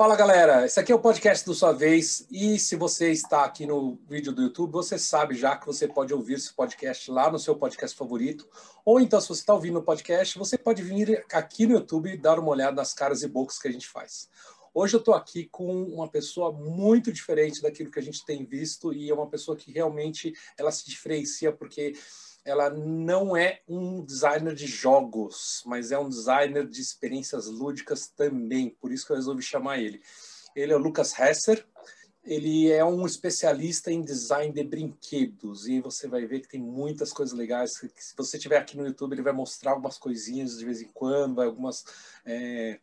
Fala galera, esse aqui é o podcast do Sua Vez. E se você está aqui no vídeo do YouTube, você sabe já que você pode ouvir esse podcast lá no seu podcast favorito, ou então se você está ouvindo o podcast, você pode vir aqui no YouTube e dar uma olhada nas caras e bocas que a gente faz. Hoje eu estou aqui com uma pessoa muito diferente daquilo que a gente tem visto e é uma pessoa que realmente ela se diferencia porque ela não é um designer de jogos, mas é um designer de experiências lúdicas também. Por isso que eu resolvi chamar ele. Ele é o Lucas Hesser. Ele é um especialista em design de brinquedos e você vai ver que tem muitas coisas legais. Se você estiver aqui no YouTube, ele vai mostrar algumas coisinhas de vez em quando, algumas é,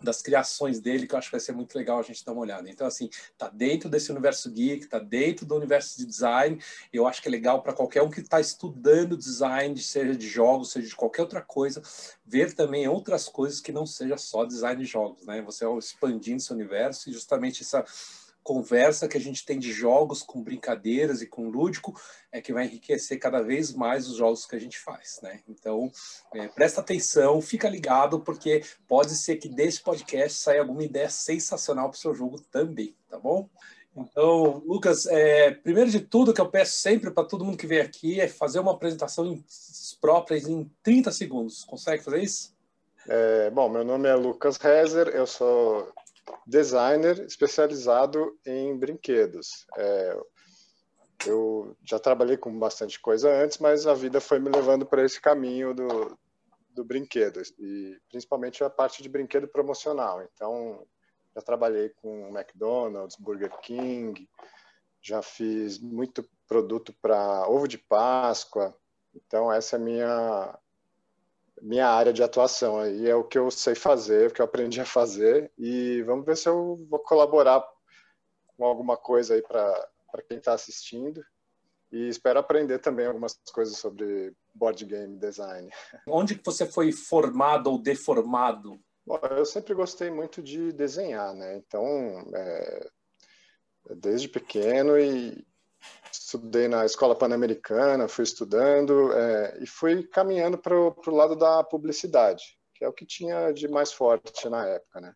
das criações dele, que eu acho que vai ser muito legal a gente dar uma olhada. Então, assim, tá dentro desse universo geek, tá dentro do universo de design. Eu acho que é legal para qualquer um que está estudando design, seja de jogos, seja de qualquer outra coisa, ver também outras coisas que não seja só design de jogos, né? Você expandindo seu universo e justamente essa conversa que a gente tem de jogos com brincadeiras e com lúdico é que vai enriquecer cada vez mais os jogos que a gente faz, né? Então, é, presta atenção, fica ligado, porque pode ser que desse podcast saia alguma ideia sensacional para o seu jogo também, tá bom? Então, Lucas, é, primeiro de tudo que eu peço sempre para todo mundo que vem aqui é fazer uma apresentação em, própria em 30 segundos. Consegue fazer isso? É, bom, meu nome é Lucas Rezer, eu sou designer especializado em brinquedos. É, eu já trabalhei com bastante coisa antes, mas a vida foi me levando para esse caminho do, do brinquedo, e principalmente a parte de brinquedo promocional. Então, já trabalhei com McDonald's, Burger King, já fiz muito produto para ovo de Páscoa. Então, essa é a minha minha área de atuação aí é o que eu sei fazer, o que eu aprendi a fazer e vamos ver se eu vou colaborar com alguma coisa aí para quem está assistindo e espero aprender também algumas coisas sobre board game design. Onde que você foi formado ou deformado? Bom, eu sempre gostei muito de desenhar, né? Então, é, desde pequeno e estudei na escola pan-americana, fui estudando é, e fui caminhando para o lado da publicidade, que é o que tinha de mais forte na época, né?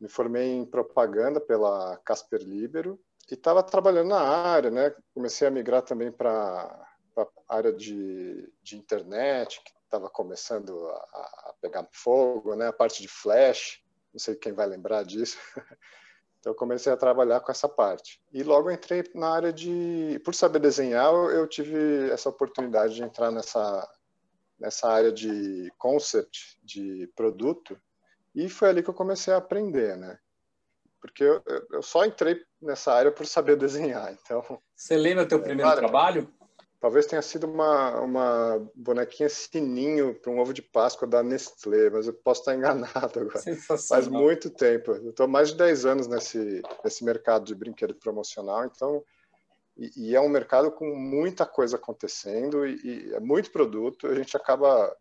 Me formei em propaganda pela Casper Libero e estava trabalhando na área, né? Comecei a migrar também para a área de, de internet, que estava começando a, a, pegar fogo, né? A parte de flash, não sei quem vai lembrar disso. Então, eu comecei a trabalhar com essa parte. E logo entrei na área de. Por saber desenhar, eu tive essa oportunidade de entrar nessa, nessa área de concept, de produto. E foi ali que eu comecei a aprender, né? Porque eu, eu só entrei nessa área por saber desenhar. Então. Você lembra teu primeiro claro, trabalho? Talvez tenha sido uma, uma bonequinha sininho para um ovo de Páscoa da Nestlé, mas eu posso estar enganado agora. Faz muito tempo. Eu estou mais de 10 anos nesse, nesse mercado de brinquedo promocional, então. E, e é um mercado com muita coisa acontecendo e, e é muito produto, a gente acaba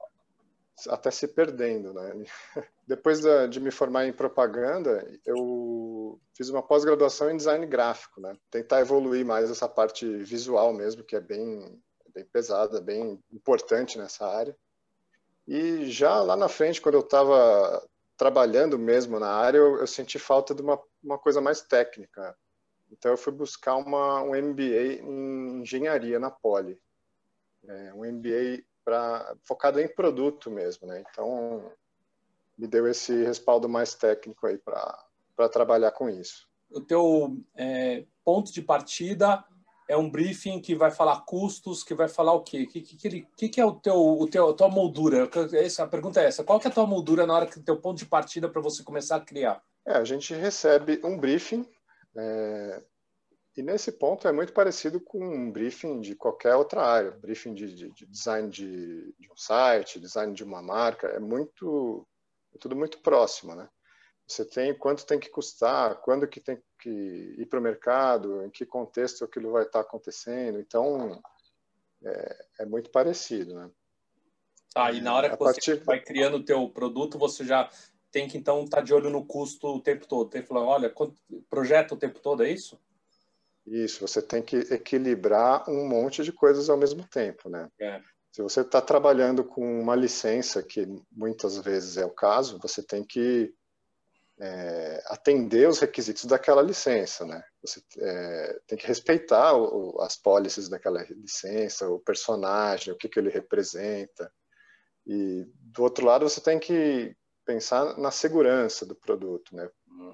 até se perdendo, né? Depois de me formar em propaganda, eu fiz uma pós-graduação em design gráfico, né? Tentar evoluir mais essa parte visual mesmo, que é bem, bem pesada, bem importante nessa área. E já lá na frente, quando eu estava trabalhando mesmo na área, eu, eu, senti falta de uma, uma coisa mais técnica. Então eu fui buscar uma, um MBA em engenharia na Poli. É, um MBA pra, focado em produto mesmo, né? Então, me deu esse respaldo mais técnico aí para trabalhar com isso. O teu é, ponto de partida é um briefing que vai falar custos, que vai falar o quê? O que, que, que, que, é o teu, o teu, a tua moldura? Essa, a pergunta é essa. Qual que é a tua moldura na hora que o teu ponto de partida para você começar a criar? É, a gente recebe um briefing é, e nesse ponto é muito parecido com um briefing de qualquer outra área, briefing de, de, de design de, de, um site, design de uma marca, é muito, é tudo muito próximo, né? Você tem quanto tem que custar, quando que tem que ir para o mercado, em que contexto aquilo vai estar acontecendo, então é, é muito parecido, né? Tá, e na hora que você vai criando o teu produto, você já tem que então estar tá de olho no custo o tempo todo. Tem que falar, olha, projeta o tempo todo, é isso? Isso, você tem que equilibrar um monte de coisas ao mesmo tempo, né? É. Se você está trabalhando com uma licença, que muitas vezes é o caso, você tem que é, atender os requisitos daquela licença, né? Você é, tem que respeitar o, as policies daquela licença, o personagem, o que, que ele representa. E do outro lado, você tem que pensar na segurança do produto, né?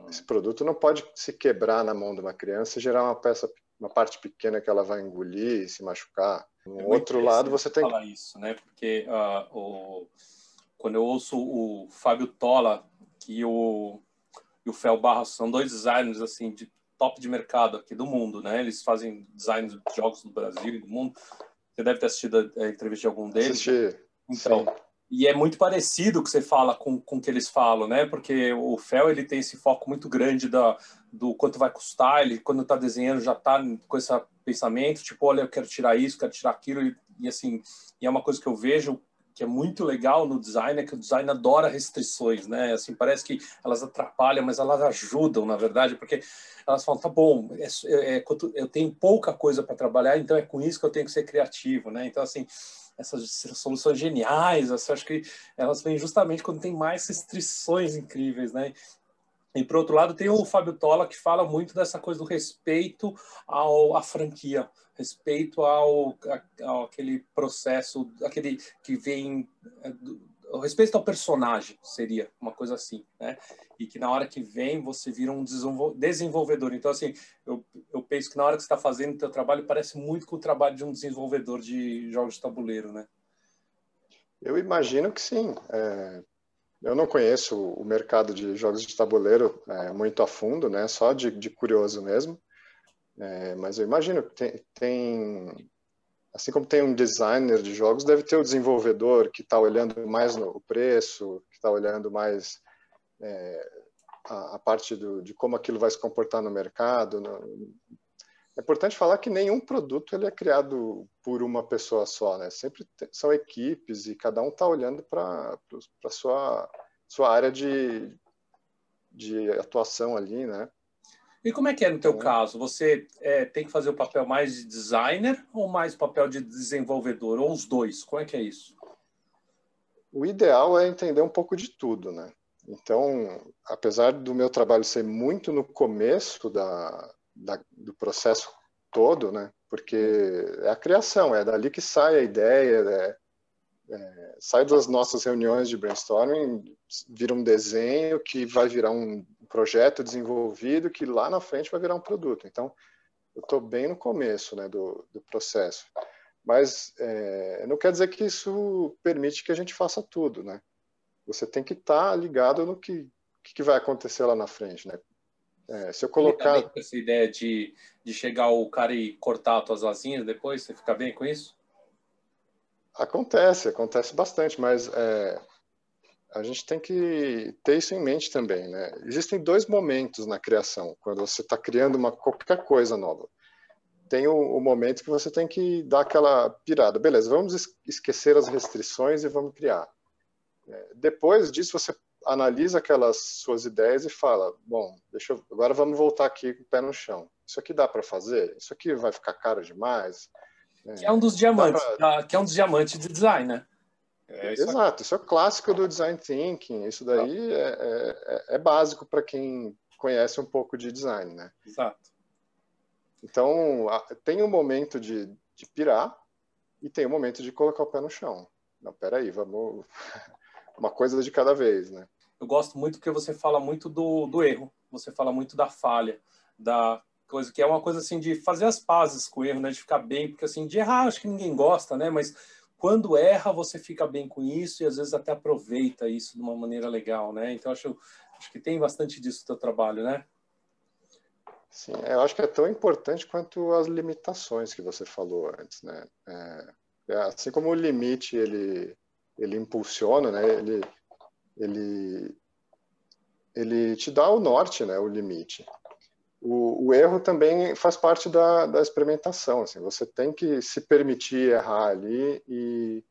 Esse produto não pode se quebrar na mão de uma criança e gerar uma peça, uma parte pequena que ela vai engolir e se machucar. No é outro lado, você tem falar isso, né? Porque uh, o... quando eu ouço o Fábio Tola e o, e o Fel Barros são dois designers assim de top de mercado aqui do mundo, né? Eles fazem design de jogos do Brasil e do mundo. Você deve ter assistido a entrevista de algum deles. Assisti. Então, Sim. E é muito parecido o que você fala com, com o que eles falam, né? Porque o Fel ele tem esse foco muito grande da, do quanto vai custar. Ele, quando está desenhando, já está com esse pensamento, tipo, olha, eu quero tirar isso, quero tirar aquilo. E, e, assim, e é uma coisa que eu vejo que é muito legal no design, é que o design adora restrições, né? Assim, parece que elas atrapalham, mas elas ajudam, na verdade, porque elas falam, tá bom, é, é, é eu tenho pouca coisa para trabalhar, então é com isso que eu tenho que ser criativo, né? Então, assim, essas soluções geniais, assim, acho que elas vêm justamente quando tem mais restrições incríveis, né? E por outro lado tem o Fábio Tola que fala muito dessa coisa do respeito ao à franquia, respeito ao, ao aquele processo, aquele que vem é, o respeito ao personagem seria uma coisa assim, né? E que na hora que vem você vira um desenvolvedor. Então assim, eu, eu penso que na hora que está fazendo o teu trabalho parece muito com o trabalho de um desenvolvedor de jogos de tabuleiro, né? Eu imagino que sim. É, eu não conheço o mercado de jogos de tabuleiro é, muito a fundo, né? Só de, de curioso mesmo. É, mas eu imagino que tem, tem assim como tem um designer de jogos, deve ter o desenvolvedor que está olhando mais no preço, que está olhando mais é, a, a, parte do, de como aquilo vai se comportar no mercado. No... É importante falar que nenhum produto ele é criado por uma pessoa só, né? Sempre são equipes e cada um está olhando para sua, sua área de, de atuação ali, né? E como é que é no teu caso? Você é, tem que fazer o papel mais de designer ou mais papel de desenvolvedor? Ou os dois? Como é que é isso? O ideal é entender um pouco de tudo, né? Então, apesar do meu trabalho ser muito no começo da, da, do processo todo, né? Porque é a criação, é dali que sai a ideia, é, é, sai das nossas reuniões de brainstorming, vira um desenho que vai virar um projeto desenvolvido que lá na frente vai virar um produto. Então, eu estou bem no começo né, do, do processo. Mas é, não quer dizer que isso permite que a gente faça tudo, né? Você tem que estar tá ligado no que, que vai acontecer lá na frente, né? É, se eu colocar... Essa ideia de, de chegar o cara e cortar as tuas asinhas depois, você fica bem com isso? Acontece, acontece bastante, mas é, a gente tem que ter isso em mente também, né? Existem dois momentos na criação, quando você está criando uma qualquer coisa nova. Tem o, o, momento que você tem que dar aquela pirada, beleza? Vamos esquecer as restrições e vamos criar. É, depois disso você analisa aquelas suas ideias e fala, bom, deixa eu, agora vamos voltar aqui com o pé no chão. Isso aqui dá para fazer? Isso aqui vai ficar caro demais? Que é um dos diamantes, pra... que é um dos diamantes de design, né? É isso Exato, isso é o clássico do design thinking. Isso daí é, é, é básico para quem conhece um pouco de design, né? Exato. Então, tem um momento de, de pirar e tem um momento de colocar o pé no chão. Não, peraí, vamos. Uma coisa de cada vez, né? Eu gosto muito porque você fala muito do, do erro, você fala muito da falha, da coisa que é uma coisa assim de fazer as pazes com o erro, né? De ficar bem, porque assim, de errar acho que ninguém gosta, né? Mas quando erra, você fica bem com isso e às vezes até aproveita isso de uma maneira legal, né? Então acho, acho que tem bastante disso no teu trabalho, né? Sim, eu acho que é tão importante quanto as limitações que você falou antes, né? É, é assim como o limite ele ele impulsiona, né? Ele ele ele te dá o norte, né? O limite. O, o erro também faz parte da, da experimentação. Assim, você tem que se permitir errar ali e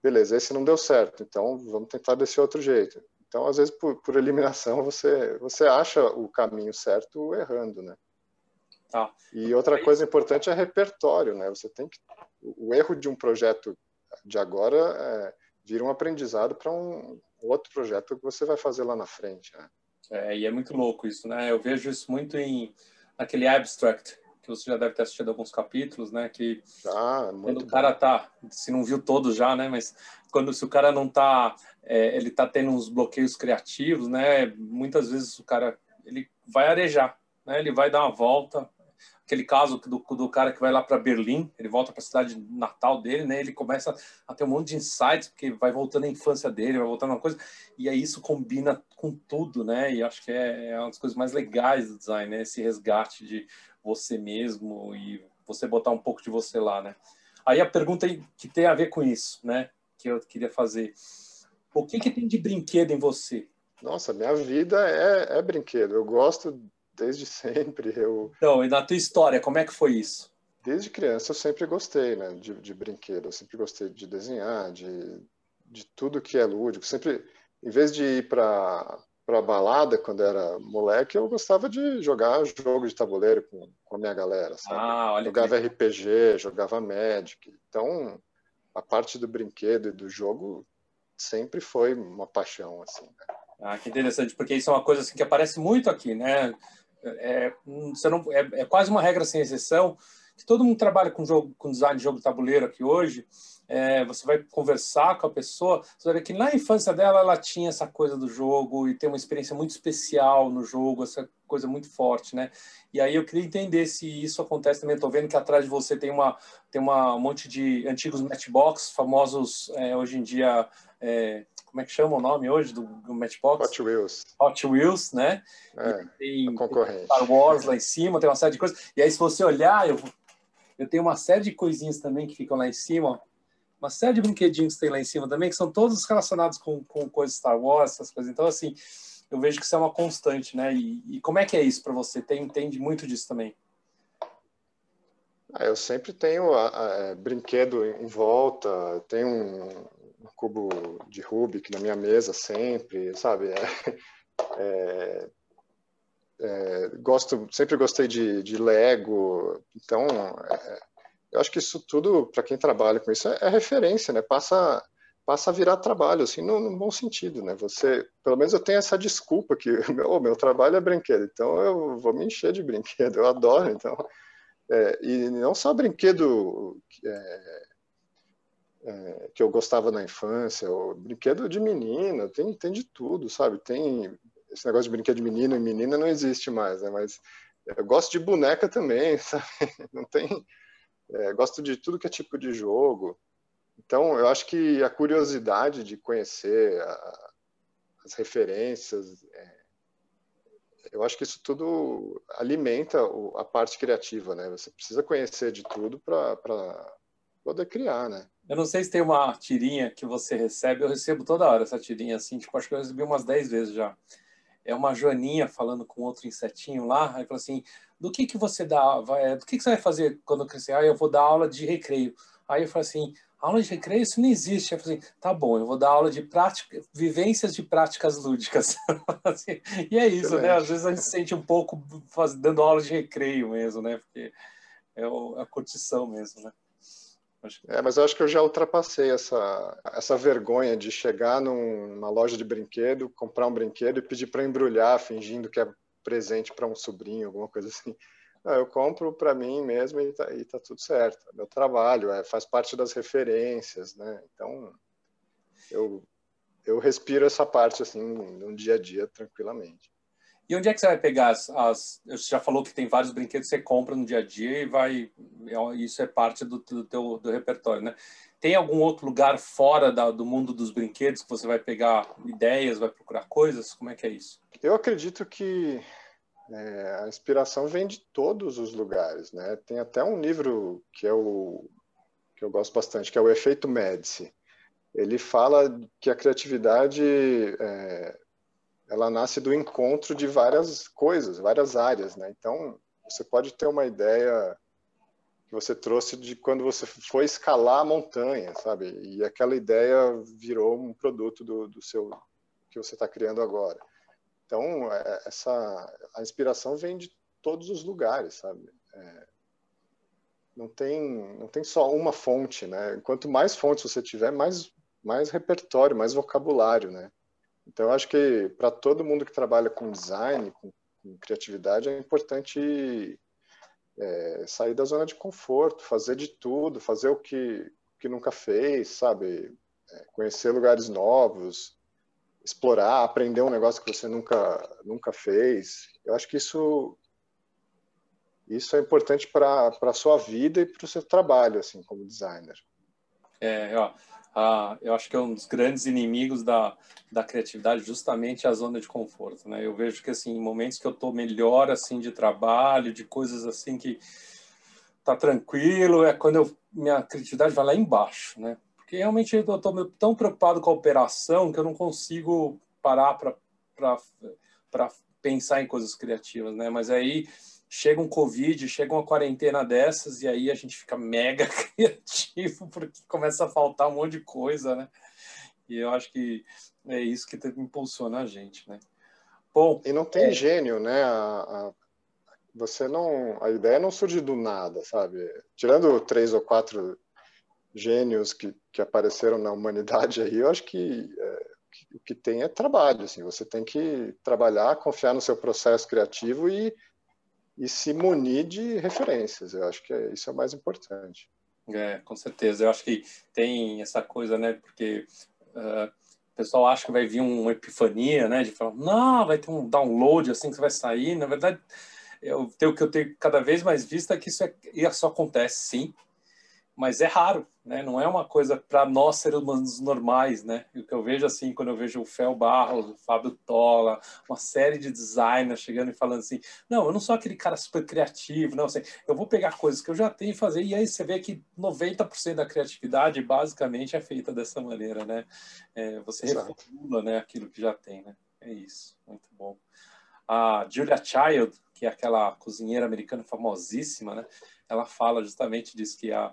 beleza, esse não deu certo, então vamos tentar desse outro jeito. Então, às vezes, por, por eliminação, você, você acha o caminho certo errando, né? Tá. E outra coisa importante é repertório, né? Você tem que o erro de um projeto de agora é, vira um aprendizado para um outro projeto que você vai fazer lá na frente, né? É, e é muito louco isso, né? Eu vejo isso muito em aquele abstract que você já deve ter assistido alguns capítulos, né? Que ah, quando o cara tá, se não viu todos já, né? Mas quando se o cara não tá é, ele está tendo uns bloqueios criativos, né? Muitas vezes o cara ele vai arejar, né? Ele vai dar uma volta. Aquele caso do, do cara que vai lá para Berlim, ele volta para a cidade natal dele, né? Ele começa a ter um monte de insights porque vai voltando à infância dele, vai voltando a uma coisa e aí isso combina com tudo, né? E acho que é, é uma das coisas mais legais do design, né? Esse resgate de você mesmo e você botar um pouco de você lá, né? Aí a pergunta que tem a ver com isso, né? Que eu queria fazer o que, que tem de brinquedo em você? Nossa, minha vida é, é brinquedo. Eu gosto desde sempre. Eu... Então, e na tua história, como é que foi isso? Desde criança eu sempre gostei né, de, de brinquedo. Eu sempre gostei de desenhar, de, de tudo que é lúdico. Sempre, em vez de ir para para balada quando era moleque, eu gostava de jogar jogo de tabuleiro com, com a minha galera, sabe? Ah, olha jogava que... RPG, jogava Magic. Então, a parte do brinquedo e do jogo sempre foi uma paixão, assim. Né? Ah, que interessante, porque isso é uma coisa assim, que aparece muito aqui, né? É, você não, é, é, quase uma regra sem exceção que todo mundo trabalha com jogo, com design de jogo tabuleiro aqui hoje. É, você vai conversar com a pessoa, você vai ver que na infância dela ela tinha essa coisa do jogo e tem uma experiência muito especial no jogo, essa coisa muito forte, né? E aí eu queria entender se isso acontece também. Estou vendo que atrás de você tem uma tem uma, um monte de antigos matchbox, famosos é, hoje em dia é, como é que chama o nome hoje do, do Matchbox? Hot Wheels. Hot Wheels, né? É, tem, concorrente. Star Wars lá em cima, tem uma série de coisas. E aí, se você olhar, eu, eu tenho uma série de coisinhas também que ficam lá em cima. Uma série de brinquedinhos que tem lá em cima também, que são todos relacionados com, com coisas Star Wars, essas coisas. Então, assim, eu vejo que isso é uma constante, né? E, e como é que é isso para você? Tem, entende muito disso também? Ah, eu sempre tenho a, a, é, brinquedo em volta, tenho um, um cubo de Rubik na minha mesa sempre, sabe? É, é, é, gosto, sempre gostei de, de Lego, então é, eu acho que isso tudo para quem trabalha com isso é, é, referência, né? Passa passa a virar trabalho, assim, no, no, bom sentido, né? Você, pelo menos eu tenho essa desculpa que o meu trabalho é brinquedo, então eu vou me encher de brinquedo, eu adoro, então é, e não só brinquedo é, que eu gostava na infância, o brinquedo de menina, tem, tem de tudo, sabe? Tem esse negócio de brinquedo de menino e menina não existe mais, né? Mas eu gosto de boneca também, sabe? Não tem, é, gosto de tudo que é tipo de jogo. Então, eu acho que a curiosidade de conhecer a, as referências, é, eu acho que isso tudo alimenta a parte criativa, né? Você precisa conhecer de tudo para poder criar, né? Eu não sei se tem uma tirinha que você recebe, eu recebo toda hora essa tirinha assim, tipo, acho que eu recebi umas 10 vezes já. É uma joaninha falando com outro insetinho lá, aí fala assim, do que que você dá, vai, do que que você vai fazer quando crescer? Ah, eu vou dar aula de recreio. Aí eu falo assim, aula de recreio, isso não existe. Eu falei assim, tá bom, eu vou dar aula de prática, vivências de práticas lúdicas. Assim, e é isso, Excelente. né? Às vezes a gente se sente um pouco faz, dando aula de recreio mesmo, né? Porque é a curtição mesmo, né? É, mas eu acho que eu já ultrapassei essa, essa vergonha de chegar numa loja de brinquedo, comprar um brinquedo e pedir para embrulhar, fingindo que é presente para um sobrinho, alguma coisa assim. Não, eu compro para mim mesmo e tá, e tá, tudo certo. É meu trabalho, é, faz parte das referências, né? Então, eu, eu respiro essa parte assim no dia a dia tranquilamente. E onde é que você vai pegar as, as, Você já falou que tem vários brinquedos que você compra no dia a dia e vai. É, isso é parte do, do teu do repertório, né? Tem algum outro lugar fora da, do mundo dos brinquedos que você vai pegar ideias, vai procurar coisas? Como é que é isso? Eu acredito que é, a inspiração vem de todos os lugares, né? Tem até um livro que é o que eu gosto bastante, que é o Efeito Médici. Ele fala que a criatividade é, ela nasce do encontro de várias coisas, várias áreas, né? Então você pode ter uma ideia que você trouxe de quando você foi escalar a montanha, sabe? E aquela ideia virou um produto do, do seu que você está criando agora. Então, é, essa a inspiração vem de todos os lugares, sabe? É, não tem não tem só uma fonte, né? Quanto mais fontes você tiver, mais mais repertório, mais vocabulário, né? Então, acho que para todo mundo que trabalha com design, com, com criatividade, é importante é, sair da zona de conforto, fazer de tudo, fazer o que, que nunca fez, sabe? É, conhecer lugares novos, explorar, aprender um negócio que você nunca nunca fez. Eu acho que isso isso é importante para a sua vida e para o seu trabalho, assim, como designer. É, ó, a, eu acho que é um dos grandes inimigos da, da criatividade justamente a zona de conforto, né? Eu vejo que, assim, em momentos que eu estou melhor, assim, de trabalho, de coisas, assim, que tá tranquilo, é quando eu, minha criatividade vai lá embaixo, né? Porque realmente eu estou tão preocupado com a operação que eu não consigo parar para pensar em coisas criativas, né? Mas aí chega um Covid, chega uma quarentena dessas e aí a gente fica mega criativo porque começa a faltar um monte de coisa, né? E eu acho que é isso que impulsiona a gente, né? Bom, e não tem é... gênio, né? A, a, você não, a ideia não surge do nada, sabe? Tirando três ou quatro gênios que, que apareceram na humanidade aí, eu acho que é, o que tem é trabalho, assim, você tem que trabalhar, confiar no seu processo criativo e, e se munir de referências, eu acho que é, isso é o mais importante. É, com certeza, eu acho que tem essa coisa, né, porque uh, o pessoal acha que vai vir uma epifania, né, de falar, não, vai ter um download assim que você vai sair, na verdade, eu, o que eu tenho cada vez mais visto é que isso, é, isso acontece sim, mas é raro, né? Não é uma coisa para nós seres humanos normais, né? o que eu vejo assim, quando eu vejo o Fel Barros, o Fábio Tola, uma série de designers chegando e falando assim, não, eu não sou aquele cara super criativo, não, assim, eu vou pegar coisas que eu já tenho e fazer, e aí você vê que 90% da criatividade basicamente é feita dessa maneira, né? É, você Exato. reformula, né, aquilo que já tem, né? É isso, muito bom. A Julia Child, que é aquela cozinheira americana famosíssima, né? Ela fala justamente disso, que a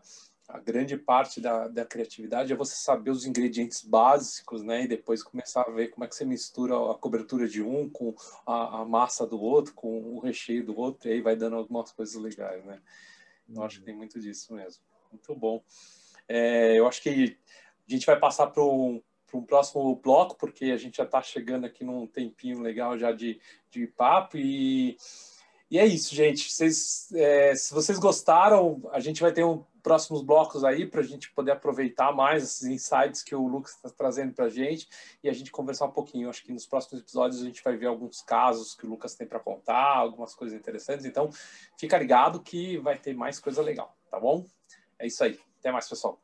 a grande parte da, da criatividade é você saber os ingredientes básicos, né? E depois começar a ver como é que você mistura a cobertura de um com a, a massa do outro, com o recheio do outro, e aí vai dando algumas coisas legais, né? Eu acho que tem muito disso mesmo. Muito bom. É, eu acho que a gente vai passar para um, um próximo bloco, porque a gente já está chegando aqui num tempinho legal já de, de papo e e é isso, gente. Vocês, é, se vocês gostaram, a gente vai ter um próximos blocos aí para a gente poder aproveitar mais esses insights que o Lucas está trazendo para a gente e a gente conversar um pouquinho. Acho que nos próximos episódios a gente vai ver alguns casos que o Lucas tem para contar, algumas coisas interessantes. Então, fica ligado que vai ter mais coisa legal, tá bom? É isso aí. Até mais, pessoal.